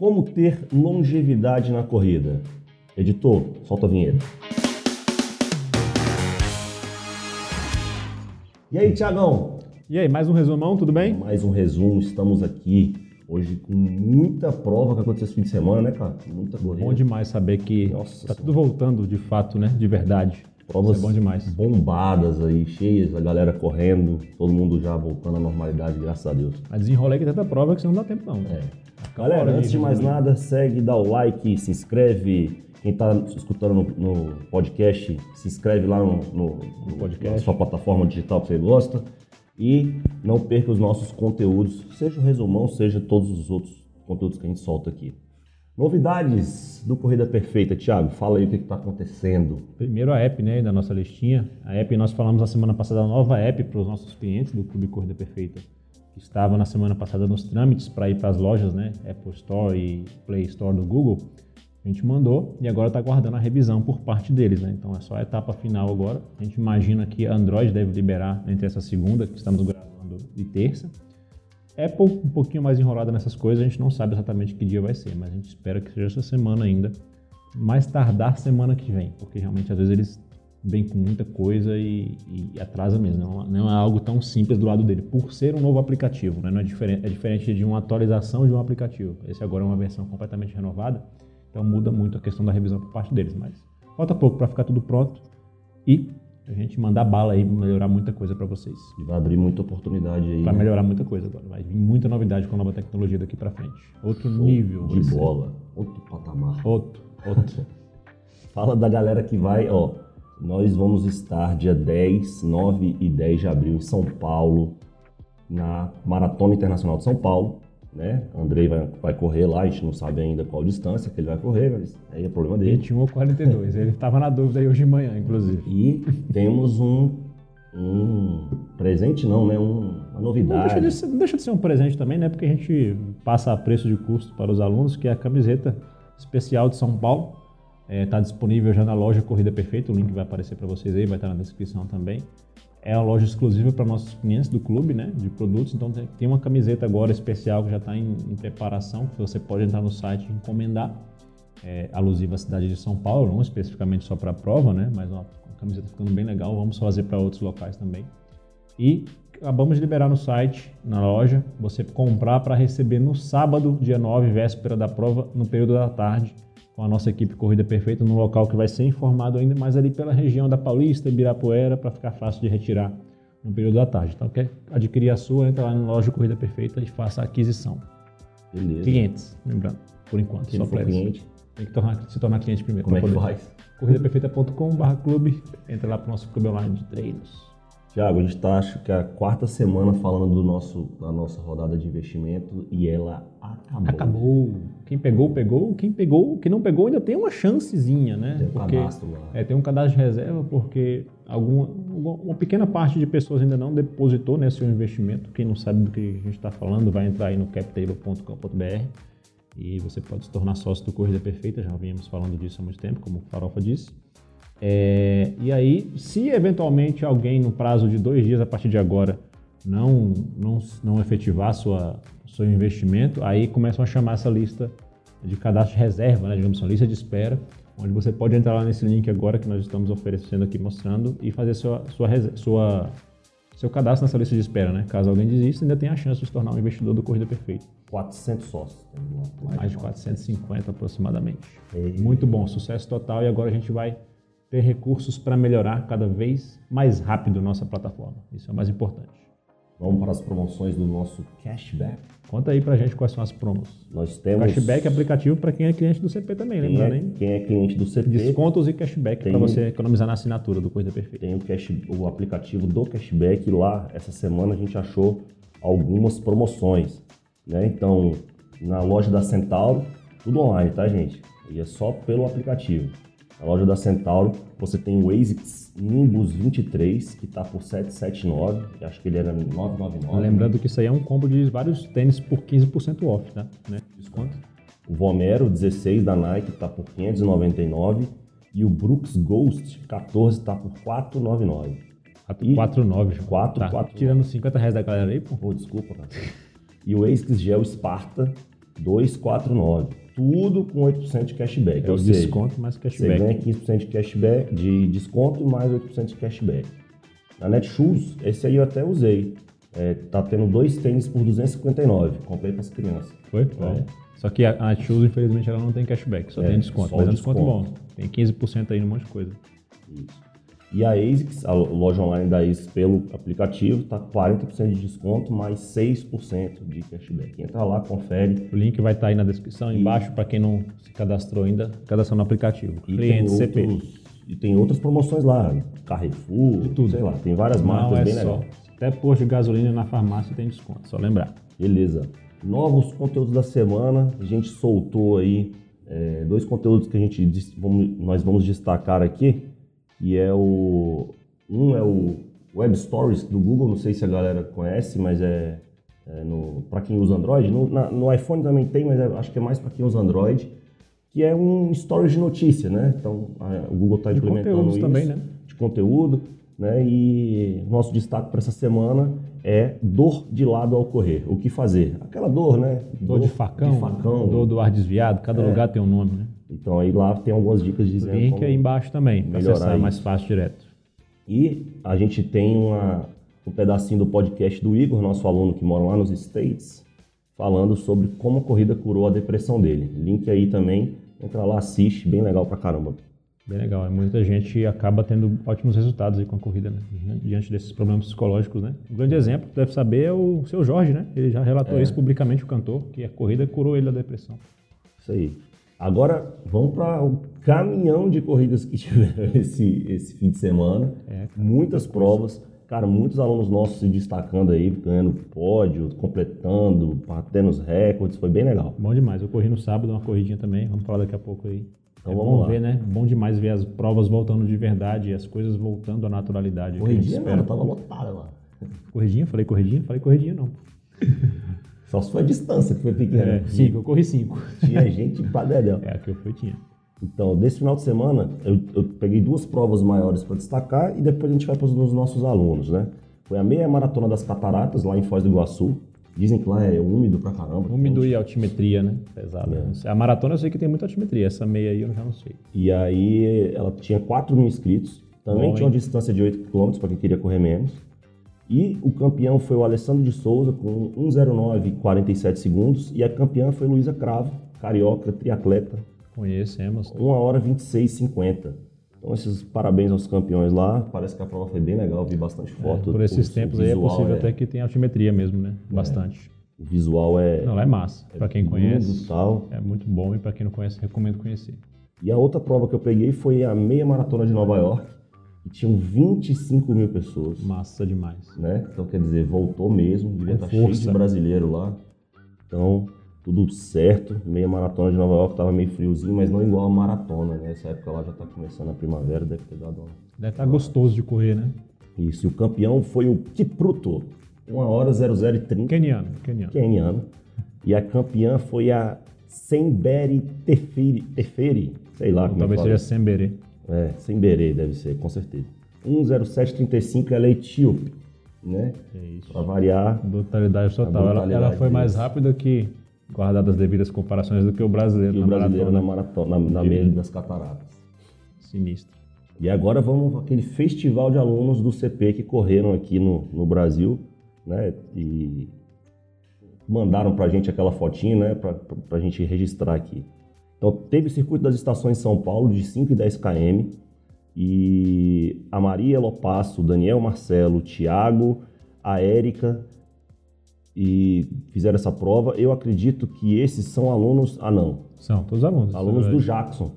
Como ter longevidade na corrida? Editor, solta a vinheta. E aí, Tiagão? E aí, mais um resumão, tudo bem? Mais um resumo, estamos aqui hoje com muita prova que aconteceu esse fim de semana, né, cara? Muita corrida. Bom demais saber que Nossa tá Senhora. tudo voltando de fato, né? De verdade. Provas Isso é bom demais. bombadas aí, cheias, a galera correndo, todo mundo já voltando à normalidade, graças a Deus. Mas desenrolei que tanta prova que você não dá tempo, não. É. Galera, antes de mais nada, segue, dá o like, se inscreve. Quem está escutando no, no podcast, se inscreve lá no, no- no- podcast. na sua plataforma digital que você gosta. E não perca os nossos conteúdos, seja o resumão, seja todos os outros conteúdos que a gente solta aqui. Novidades do Corrida Perfeita, Thiago, fala aí o que está acontecendo. Primeiro a app, né, da nossa listinha. A app, nós falamos na semana passada, a nova app para os nossos clientes do Clube Corrida Perfeita, estava na semana passada nos trâmites para ir para as lojas, né, Apple Store e Play Store do Google. A gente mandou e agora está aguardando a revisão por parte deles, né? Então é só a etapa final agora. A gente imagina que Android deve liberar entre essa segunda, que estamos gravando, e terça. Apple um pouquinho mais enrolada nessas coisas, a gente não sabe exatamente que dia vai ser, mas a gente espera que seja essa semana ainda. Mais tardar semana que vem, porque realmente às vezes eles vêm com muita coisa e, e atrasa mesmo. Não, não é algo tão simples do lado dele, por ser um novo aplicativo, né? não é, diferente, é diferente de uma atualização de um aplicativo. Esse agora é uma versão completamente renovada, então muda muito a questão da revisão por parte deles. Mas falta pouco para ficar tudo pronto e a gente mandar bala aí, melhorar muita coisa para vocês. E vai abrir muita oportunidade aí. Para né? melhorar muita coisa agora. Vai vir muita novidade com a nova tecnologia daqui para frente. Outro Show nível. vai de ser. bola, outro patamar. Outro, outro. Fala da galera que vai, ó. Nós vamos estar dia 10, 9 e 10 de abril em São Paulo, na Maratona Internacional de São Paulo, né? Andrei vai, vai correr lá, a gente não sabe ainda qual distância que ele vai correr, mas aí é problema dele. 21 ou 42. Ele estava na dúvida aí hoje de manhã, inclusive. E temos um, um presente não, né? Um, uma Não novidade. deixa, de ser, não deixa de ser um presente também, né? Porque a gente passa a preço de custo para os alunos, que é a camiseta especial de São Paulo. Está disponível já na loja Corrida Perfeita, o link vai aparecer para vocês aí, vai estar na descrição também. É a loja exclusiva para nossos clientes do clube, né? De produtos. Então tem uma camiseta agora especial que já está em, em preparação, que você pode entrar no site e encomendar. É, alusiva à cidade de São Paulo, não especificamente só para a prova, né? Mas uma, uma camiseta ficando bem legal. Vamos fazer para outros locais também. E acabamos de liberar no site, na loja, você comprar para receber no sábado, dia 9, véspera da prova, no período da tarde, com a nossa equipe Corrida Perfeita, num local que vai ser informado ainda mais ali pela região da Paulista, Ibirapuera, para ficar fácil de retirar no período da tarde. Então, quer adquirir a sua, entra lá na loja Corrida Perfeita e faça a aquisição. Beleza. Clientes, lembrando, por enquanto, Quem só cliente, Tem que tornar- se tornar cliente primeiro. como é que faz? corridaperfeita.com.br clube, entra lá para o nosso clube online de treinos. Tiago, a gente está acho que a quarta semana falando do nosso, da nossa rodada de investimento e ela acabou. Acabou. Quem pegou, pegou. Quem pegou, quem não pegou ainda tem uma chancezinha, né? Tem um Porque- cadastro lá. É, tem um cadastro de reserva porque alguma, uma pequena parte de pessoas ainda não depositou nesse seu investimento. Quem não sabe do que a gente está falando, vai entrar aí no captable.com.br e você pode se tornar sócio do Corrida Perfeita. Já viemos falando disso há muito tempo, como o Farofa disse. É, e aí, se eventualmente alguém no prazo de dois dias a partir de agora não, não, não efetivar sua, seu investimento, aí começam a chamar essa lista de cadastro de reserva, né, digamos assim, uma lista de espera, onde você pode entrar lá nesse link agora que nós estamos oferecendo aqui, mostrando, e fazer sua, sua, sua, seu cadastro nessa lista de espera. Né? Caso alguém desista, ainda tem a chance de se tornar um investidor do Corrida Perfeita. 400 sócios. lá. Mais de 450 aproximadamente. Muito bom, sucesso total. E agora a gente vai ter recursos para melhorar cada vez mais rápido nossa plataforma. Isso é o mais importante. Vamos para as promoções do nosso cashback. Conta aí pra gente quais são as promos. Nós temos. Cashback é aplicativo para quem é cliente do CP também, quem, lembrando, é, hein? quem é cliente do CP Descontos e cashback para você economizar na assinatura do Coisa Perfeita. tem o, cash, o aplicativo do cashback lá. Essa semana a gente achou algumas promoções. Né? Então, na loja da Centauro, tudo online, tá, gente? E é só pelo aplicativo. Na loja da Centauro, você tem o ASICS Nimbus 23, que está por 779. Eu Acho que ele era 999. Lembrando que isso aí é um combo de vários tênis por 15% off, tá? Né? Desconto. O Vomero 16 da Nike está por 599 e o Brooks Ghost 14 está por 499. E- 4,9, João. Quatro, tá quatro. Tirando 50 reais da galera aí, pô. Pô, desculpa, cara. E o ASICS Gel Sparta 249. Tudo com 8% de cashback. É o seja, desconto mais Você cashback. ganha 15% de cashback, de desconto mais 8% de cashback. Na Netshoes, esse aí eu até usei. É, tá tendo dois tênis por 259. Comprei para as crianças. Foi? É. Só que a, a Shoes, infelizmente, ela não tem cashback, só É, tem desconto. Mas é um desconto. desconto bom. Tem 15% aí no monte de coisa. Isso. E a ASICS, a loja online da ASICS pelo aplicativo, tá 40% de desconto mais 6% de cashback. Entra lá, confere. O link vai estar aí na descrição, embaixo, para quem não se cadastrou ainda, cadastrar no aplicativo. E Cliente CP. outros- e tem outras promoções lá, Carrefour, tudo. sei lá, tem várias Não marcas é bem só. legais. Até posto de gasolina na farmácia tem desconto, só lembrar. Beleza. Novos conteúdos da semana. A gente soltou aí é, dois conteúdos que a gente vamos- nós vamos destacar aqui. E é o. Um é o Web Stories do Google, não sei se a galera conhece, mas é, é para quem usa Android. No, na- no iPhone também tem, mas é- acho que é mais para quem usa Android. Que é um stories de notícia, né? Então a- o Google está implementando isso também, né? de conteúdo, né? E nosso destaque para essa semana é dor de lado ao correr. O que fazer? Aquela dor, né? Dor de facão, de facão. dor do ar desviado, cada lugar tem um nome, né? Então aí lá tem algumas dicas dizendo Link como... aí embaixo também, para melhorar acessar isso. mais fácil direto. E a gente tem uma, um pedacinho do podcast do Igor, nosso aluno que mora lá nos States, falando sobre como a corrida curou a depressão dele. Link aí também, entra lá, assiste, bem legal pra caramba. Bem legal. E muita gente acaba tendo ótimos resultados aí com a corrida, né? Diante desses problemas psicológicos, né? Um grande exemplo, que deve saber, é o seu Jorge, né? Ele já relatou É. isso publicamente, o cantor, que a corrida curou ele da depressão. Isso aí. Agora vamos para o caminhão de corridas que tiveram esse, esse fim de semana. É, Muitas provas. Cara, muitos alunos nossos se destacando aí, ganhando pódio, completando, batendo os recordes. Foi bem legal. Bom demais. Eu corri no sábado, uma corridinha também. Vamos falar daqui a pouco aí. Então é vamos bom lá. ver, né? Bom demais ver as provas voltando de verdade, as coisas voltando à naturalidade. Corridinha não, tava lotada lá. Corridinha? Falei corridinha? Falei corridinha não. Só se foi a distância que foi pequena. É, cinco, eu corri cinco. Tinha gente pra dedéu. É, a que eu fui tinha. Então, desse final de semana, eu, eu peguei duas provas maiores para destacar e depois a gente vai para os nossos alunos, né? Foi a meia maratona das cataratas, lá em Foz do Iguaçu. Dizem que lá é úmido pra caramba. Úmido e altimetria, né? Pesado. É. A maratona eu sei que tem muita altimetria. Essa meia aí eu já não sei. E aí ela tinha 4 mil inscritos. Também Bom, tinha uma hein? distância de 8 km para quem queria correr menos. E o campeão foi o Alessandro de Souza com 1,09,47 segundos. E a campeã foi Luísa Cravo, carioca, triatleta, Conhecemos. 1 hora 26,50. Então, esses parabéns aos campeões lá. Parece que a prova foi bem legal, vi bastante foto. É, Por esses O- o tempos aí é possível é- até que tenha altimetria mesmo, né? Bastante. O visual é. Não, é massa. Pra quem lindo conhece, tal. é muito bom. E pra quem não conhece, recomendo conhecer. E a outra prova que eu peguei foi a meia maratona de Nova York, que tinham 25 mil pessoas. Massa demais. né? Então, quer dizer, voltou mesmo, devia estar cheio força. de brasileiro lá. Então, tudo certo. Meia maratona de Nova York tava meio friozinho, mas não igual a maratona, né? Essa época lá já tá começando a primavera, deve ter dado uma... Deve estar gostoso de correr, né? Isso, e o campeão foi o Kipruto, 1 hora 0030, Keniano, keniano. keniano. E a campeã foi a Semberi Teferi, Teferi sei lá como é Talvez seja Semberê. É, Semberê deve ser, com certeza. 10735, ela é etíope, né? É isso. Pra variar, Brutalidade total. Ela- brutalidade ela, foi mais rápida que, guardadas as devidas comparações, do que o brasileiro E o na brasileiro maratona. na maratona, na, na meia das cataratas. Sinistro. E agora vamos para aquele festival de alunos do CP que correram aqui no, no Brasil, né? E mandaram pra gente aquela fotinha, né? Pra, pra gente registrar aqui. Então teve o circuito das estações em São Paulo de 5 e 10 km. E a Maria Lopasso, o Daniel Marcelo, o Thiago, a Érica e fizeram essa prova. Eu acredito que esses são alunos. Ah, não. São, todos alunos. Alunos É do verdade. Jackson.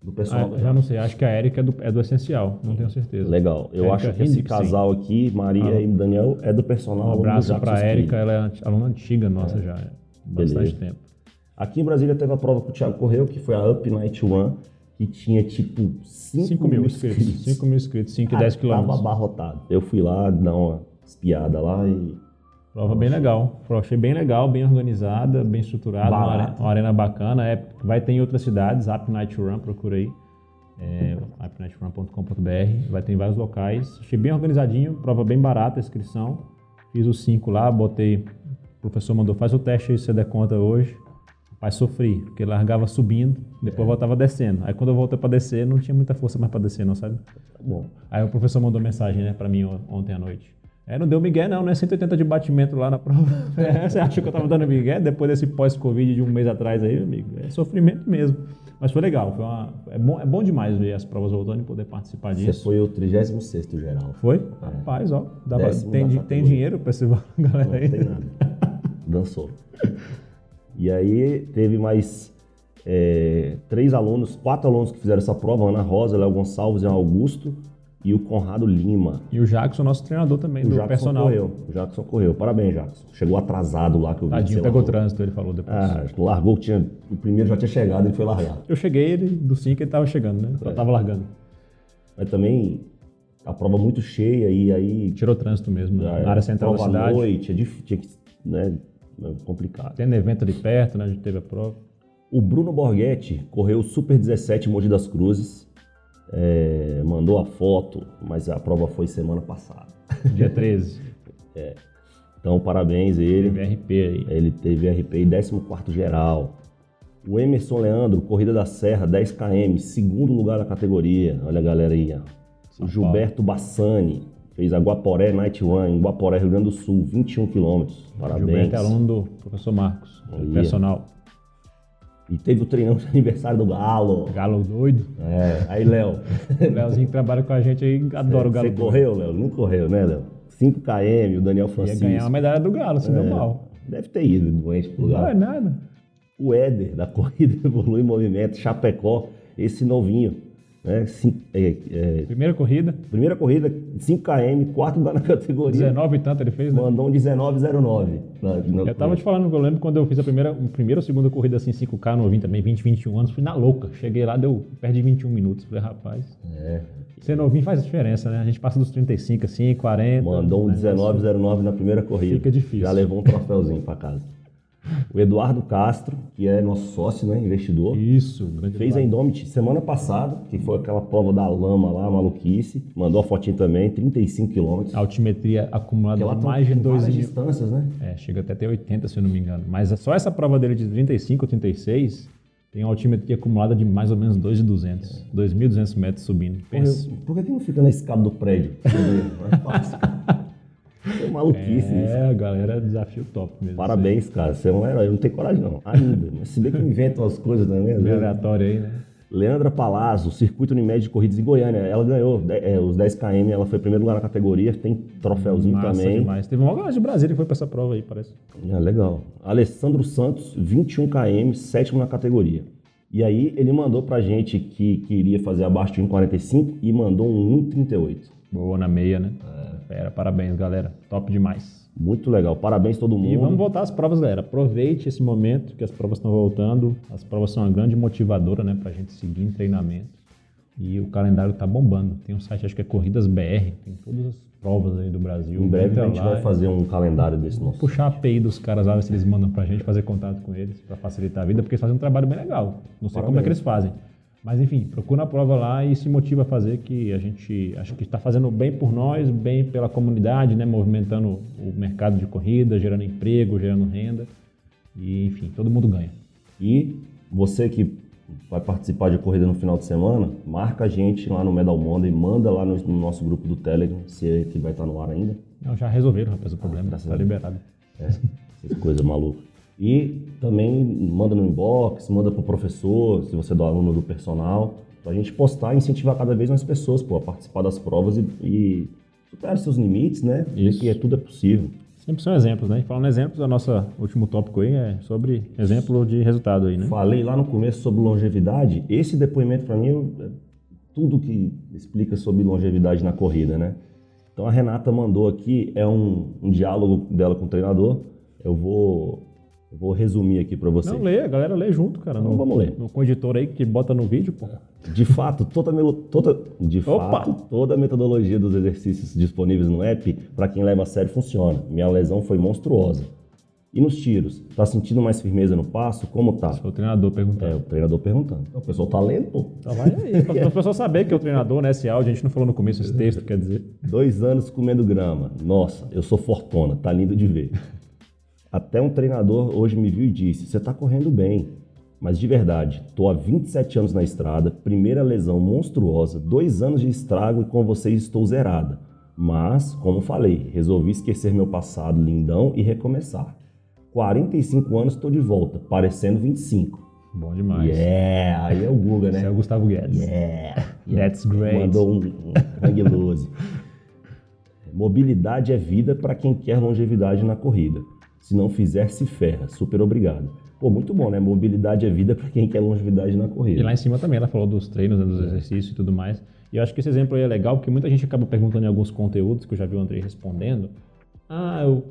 Do pessoal. Ah, do já não sei, acho que a Érica é do, é do essencial, não tenho certeza. Legal. Eu Érica acho que esse casal aqui, Maria Ah. e Daniel, é do personal. Um abraço pra Speed. Érica, ela é aluna antiga nossa já, é bastante Beleza. tempo. Aqui em Brasília teve a prova que o Thiago correu, que foi a Up Night One, que tinha tipo 5 5 mil inscritos, 5 mil inscritos, 5 e 10 Tava quilômetros. abarrotado. Eu fui lá dar uma espiada lá e Prova bem legal, Prova achei bem legal, bem organizada, bem estruturada, uma arena, uma arena bacana. É, vai ter em outras cidades, Up Night Run, procura aí. É, upnightrun.com.br, vai ter em vários locais. Achei bem organizadinho, prova bem barata a inscrição. Fiz os 5 lá, botei. O professor mandou, faz o teste aí se você der conta hoje. Rapaz, sofri, porque largava subindo, depois voltava descendo. Aí quando eu voltei para descer, não tinha muita força mais para descer, não, sabe? Bom, Aí o professor mandou mensagem, né, para mim on- ontem à noite. É, não deu migué não, né? 180 de batimento lá na prova. É, você acha que eu tava dando migué depois desse pós-Covid de um mês atrás aí, amigo? É sofrimento mesmo. Mas foi legal, foi uma- é, bom, é bom demais ver as provas voltando e poder participar você disso. foi o 36º geral. Foi? Rapaz, ó, dá pra- tem, tem dinheiro pra esse galera Não aí? tem nada. Dançou. E aí teve mais é, três alunos, quatro alunos que fizeram essa prova, Ana Rosa, Léo Gonçalves e Augusto, e o Conrado Lima. E o Jackson, nosso treinador também, O do Jackson personal. correu. O Jackson correu. Parabéns, Jackson. Chegou atrasado lá que eu vi. Tadinho, pegou trânsito, ele falou depois. Ah, largou, tinha, o primeiro já tinha chegado, ele foi largar. Eu cheguei, ele, do 5 ele tava chegando, né? É. Tava largando. Mas também a prova muito cheia e aí Tirou trânsito mesmo, Ah, na área central da prova à cidade. noite, é difícil, tinha que, né, é complicado. Tendo evento ali perto, né? A gente teve a prova. O Bruno Borghetti correu o Super 17 em Mogi das Cruzes, é, mandou a foto, mas a prova foi semana passada. Dia 13. Então, parabéns a ele. Teve RP aí. Ele teve RP em 14º geral. O Emerson Leandro, Corrida da Serra, 10 km, segundo lugar na categoria. Olha a galera aí. ó. O Gilberto Bassani fez a Guaporé Night Run em Guaporé, Rio Grande do Sul, 21 km. Parabéns. Gilberto é aluno do professor Marcos, Olha. personal. E teve o treinão de aniversário do Galo. Galo doido. É, aí, Léo. O Leozinho que trabalha com a gente aí, adora o Galo Você correu, Léo? Não correu, né, Léo? 5 km, o Daniel Ia Francisco. ganhar uma medalha do Galo, se deu É, mal. Deve ter ido doente pro Não é nada. O Éder, da Corrida Evolui Movimento, Chapecó, esse novinho. Né? Cin- é, é, Primeira corrida, primeira corrida, 5 km, quarto lugar na categoria. 19 e tanto ele fez, né? Mandou um 19,09. na- na- Eu tava te falando, eu lembro quando eu fiz a primeira, a primeira ou segunda corrida assim, 5K novinho também, 20, 21 anos, fui na louca. Cheguei lá, deu perto de 21 minutos. Falei, rapaz, É, ser novinho faz diferença, né? A gente passa dos 35, assim, 40. mandou um né? 19,09 na primeira corrida. Fica difícil. Já levou um troféuzinho pra casa. O Eduardo Castro, que é nosso sócio, né, investidor. Isso, grande Fez a Indomit semana passada, que foi aquela prova da lama lá, maluquice. Mandou a fotinha também, 35 quilômetros. altimetria acumulada de tão- mais de tem 2 várias mil. distâncias, né? É, chega até ter 80, se eu não me engano. Mas só essa prova dele de 35 ou 36 tem uma altimetria acumulada de mais ou menos 2,200. 2.200 metros subindo. Pensa. Por, que, não fica na escada do prédio? É fácil. É maluquice isso. É, galera, desafio top mesmo. Parabéns, cara. Você é um herói. Eu não tenho coragem, não. Ainda. Mas se bem que eu invento as coisas também. vezes. aleatório aí, né? Leandra Palazzo, Circuito Unimed de Corridas em Goiânia. Ela ganhou é, os 10 km, ela foi primeiro lugar na categoria, tem troféuzinho Massa também. demais. Teve uma galera de Brasília que foi pra essa prova aí, parece. Ah, legal. Alessandro Santos, 21 km, sétimo na categoria. E aí ele mandou pra gente que queria fazer abaixo de 1,45 e mandou um 1,38. Boa na meia, né? É. Fera, parabéns, galera. Top demais. Muito legal. Parabéns todo mundo. E vamos voltar às provas, galera. Aproveite esse momento que as provas estão voltando. As provas são uma grande motivadora, né, pra gente seguir em treinamento. E o calendário tá bombando. Tem um site, acho que é Corridas BR, tem todas as provas aí do Brasil. Em breve a gente vai fazer um calendário desse nosso. Puxar a API dos caras lá, ver se eles mandam pra gente, fazer contato com eles pra facilitar a vida, porque eles fazem um trabalho bem legal. Não sei como é que eles fazem. Mas enfim, procura a prova lá e se motiva a fazer, que a gente acho que está fazendo bem por nós, bem pela comunidade, né? movimentando o mercado de corrida, gerando emprego, gerando renda. E enfim, todo mundo ganha. E você que vai participar de corrida no final de semana, marca a gente lá no Medal Monday, manda lá no, no nosso grupo do Telegram, se é que vai estar no ar ainda. Não, já resolveram, rapaz, o problema. graças Está a Deus. liberado. É, essas coisas malucas. E também manda no inbox, manda pro professor, se você é do aluno do personal, pra gente postar e incentivar cada vez mais pessoas pô, a participar das provas e, e superar seus limites, né? Ver Isso. que é, tudo é possível. Sempre são exemplos, né? E Falando em exemplos, o nosso último tópico aí é sobre exemplo de resultado aí, né? Falei lá no começo sobre longevidade. Esse depoimento para mim é tudo que explica sobre longevidade na corrida, né? Então a Renata mandou aqui é um, um diálogo dela com o treinador. Eu vou vou resumir aqui para você. Não, lê, a galera lê junto, cara. Então no, vamos ler. No, editor aí que bota no vídeo, pô. De fato, toda, toda, de Opa! fato, toda a metodologia dos exercícios disponíveis no app, para quem leva a sério, funciona. Minha lesão foi monstruosa. E nos tiros? Tá sentindo mais firmeza no passo? Como tá? Foi o treinador É, perguntando. o treinador perguntando. O pessoal tá lendo, pô. Então vai aí, para o pessoal saber que é o treinador, né? Esse áudio, a gente não falou no começo esse texto, quer dizer. Dois anos comendo grama. Nossa, eu sou fortuna, tá lindo de ver. Até um treinador hoje me viu e disse: Você está correndo bem. Mas de verdade, tô há 27 anos na estrada, primeira lesão monstruosa, dois anos de estrago e com vocês estou zerada. Mas, como falei, resolvi esquecer meu passado lindão e recomeçar. 45 anos estou de volta, parecendo 25. Bom demais. Yeah, aí é o Guga, né? Esse é o Gustavo Guedes. Yeah, That's great. Mandou um, um hang. Mobilidade é vida para quem quer longevidade na corrida. Se não fizer, se ferra. Super obrigado. Pô, muito bom, né? Mobilidade é vida para quem quer longevidade na corrida. E lá em cima também ela falou dos treinos, né, dos exercícios e tudo mais. E eu acho que esse exemplo aí é legal, porque muita gente acaba perguntando em alguns conteúdos, que eu já vi o Andrei respondendo. Ah, eu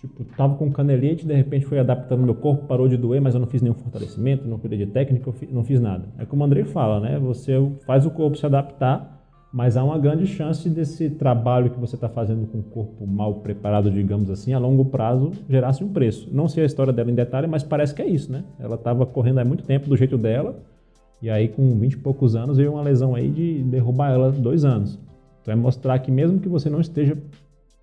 tipo, tava com canelite, de repente fui adaptando meu corpo, parou de doer, mas eu não fiz nenhum fortalecimento, não cuidei de técnica, eu não fiz nada. É como o Andrei fala, né? Você faz o corpo se adaptar mas há uma grande chance desse trabalho que você está fazendo com o corpo mal preparado, digamos assim, a longo prazo gerasse um preço. Não sei a história dela em detalhe, mas parece que é isso, né? Ela estava correndo há muito tempo do jeito dela, e aí com 20 e poucos anos veio uma lesão aí de derrubar ela dois anos. Então é mostrar que mesmo que você não esteja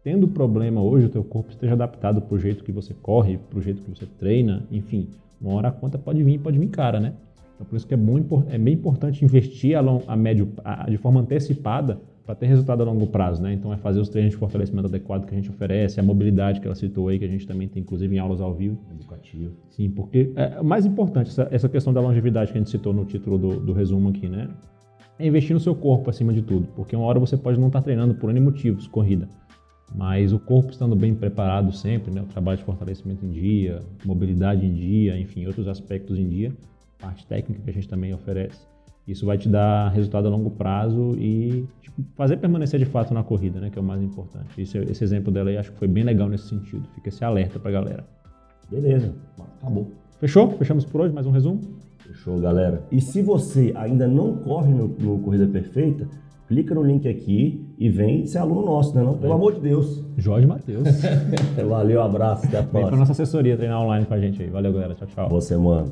tendo problema hoje, o teu corpo esteja adaptado para o jeito que você corre, para o jeito que você treina, enfim, uma hora a conta pode vir, pode vir cara, né? Então, por isso que é, muito, é bem importante investir a, long, a médio, a, de forma antecipada para ter resultado a longo prazo, né? Então, é fazer os treinos de fortalecimento adequado que a gente oferece, a mobilidade que ela citou aí, que a gente também tem, inclusive, em aulas ao vivo. Educativo. Sim, porque é, o mais importante, essa, essa, questão da longevidade que a gente citou no título do, do resumo aqui, né? É investir no seu corpo acima de tudo, porque uma hora você pode não estar treinando por N motivos, corrida, mas o corpo estando bem preparado sempre, né? O trabalho de fortalecimento em dia, mobilidade em dia, enfim, outros aspectos em dia, parte técnica que a gente também oferece. Isso vai te dar resultado a longo prazo e tipo, fazer permanecer de fato na corrida, né, que é o mais importante. Esse, esse exemplo dela aí acho que foi bem legal nesse sentido. Fica esse alerta pra galera. Beleza, acabou. Fechou? Fechamos por hoje, mais um resumo? Fechou, galera. E se você ainda não corre no, no Corrida Perfeita, clica no link aqui e vem ser aluno nosso, né? Não? Pelo é. amor de Deus. Jorge Matheus. Valeu, abraço, até a próxima. Vem pra nossa assessoria treinar online com a gente aí. Valeu, galera. Tchau, tchau. Boa semana.